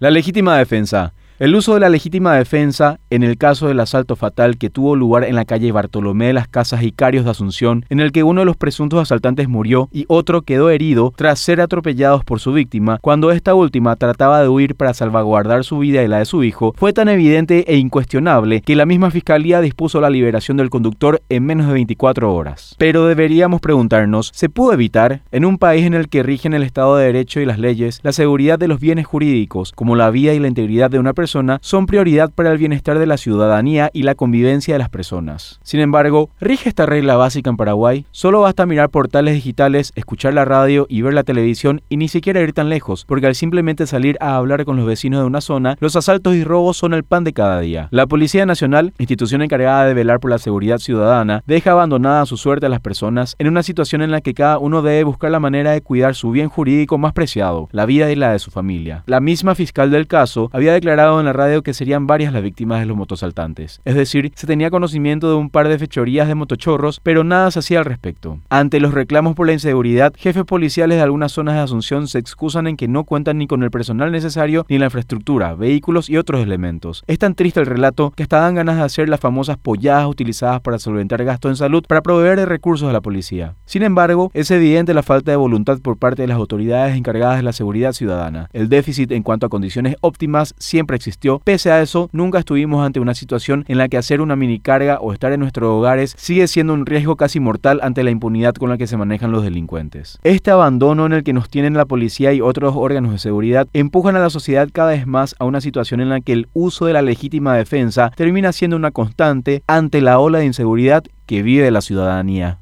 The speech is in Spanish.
La legítima defensa. El uso de la legítima defensa en el caso del asalto fatal que tuvo lugar en la calle Bartolomé de las Casas Icarios de Asunción, en el que uno de los presuntos asaltantes murió y otro quedó herido tras ser atropellados por su víctima, cuando esta última trataba de huir para salvaguardar su vida y la de su hijo, fue tan evidente e incuestionable que la misma fiscalía dispuso la liberación del conductor en menos de 24 horas. Pero deberíamos preguntarnos, ¿se pudo evitar? En un país en el que rigen el Estado de Derecho y las leyes, la seguridad de los bienes jurídicos, como la vida y la integridad de una persona, son prioridad para el bienestar de la ciudadanía y la convivencia de las personas. Sin embargo, ¿rige esta regla básica en Paraguay? Solo basta mirar portales digitales, escuchar la radio y ver la televisión y ni siquiera ir tan lejos, porque al simplemente salir a hablar con los vecinos de una zona, los asaltos y robos son el pan de cada día. La Policía Nacional, institución encargada de velar por la seguridad ciudadana, deja abandonada a su suerte a las personas en una situación en la que cada uno debe buscar la manera de cuidar su bien jurídico más preciado, la vida y la de su familia. La misma fiscal del caso había declarado en la radio que serían varias las víctimas de los motosaltantes. Es decir, se tenía conocimiento de un par de fechorías de motochorros, pero nada se hacía al respecto. Ante los reclamos por la inseguridad, jefes policiales de algunas zonas de Asunción se excusan en que no cuentan ni con el personal necesario ni la infraestructura, vehículos y otros elementos. Es tan triste el relato que hasta dan ganas de hacer las famosas polladas utilizadas para solventar gastos en salud para proveer de recursos a la policía. Sin embargo, es evidente la falta de voluntad por parte de las autoridades encargadas de la seguridad ciudadana. El déficit en cuanto a condiciones óptimas siempre existe Pese a eso, nunca estuvimos ante una situación en la que hacer una mini carga o estar en nuestros hogares sigue siendo un riesgo casi mortal ante la impunidad con la que se manejan los delincuentes. Este abandono en el que nos tienen la policía y otros órganos de seguridad empujan a la sociedad cada vez más a una situación en la que el uso de la legítima defensa termina siendo una constante ante la ola de inseguridad que vive la ciudadanía.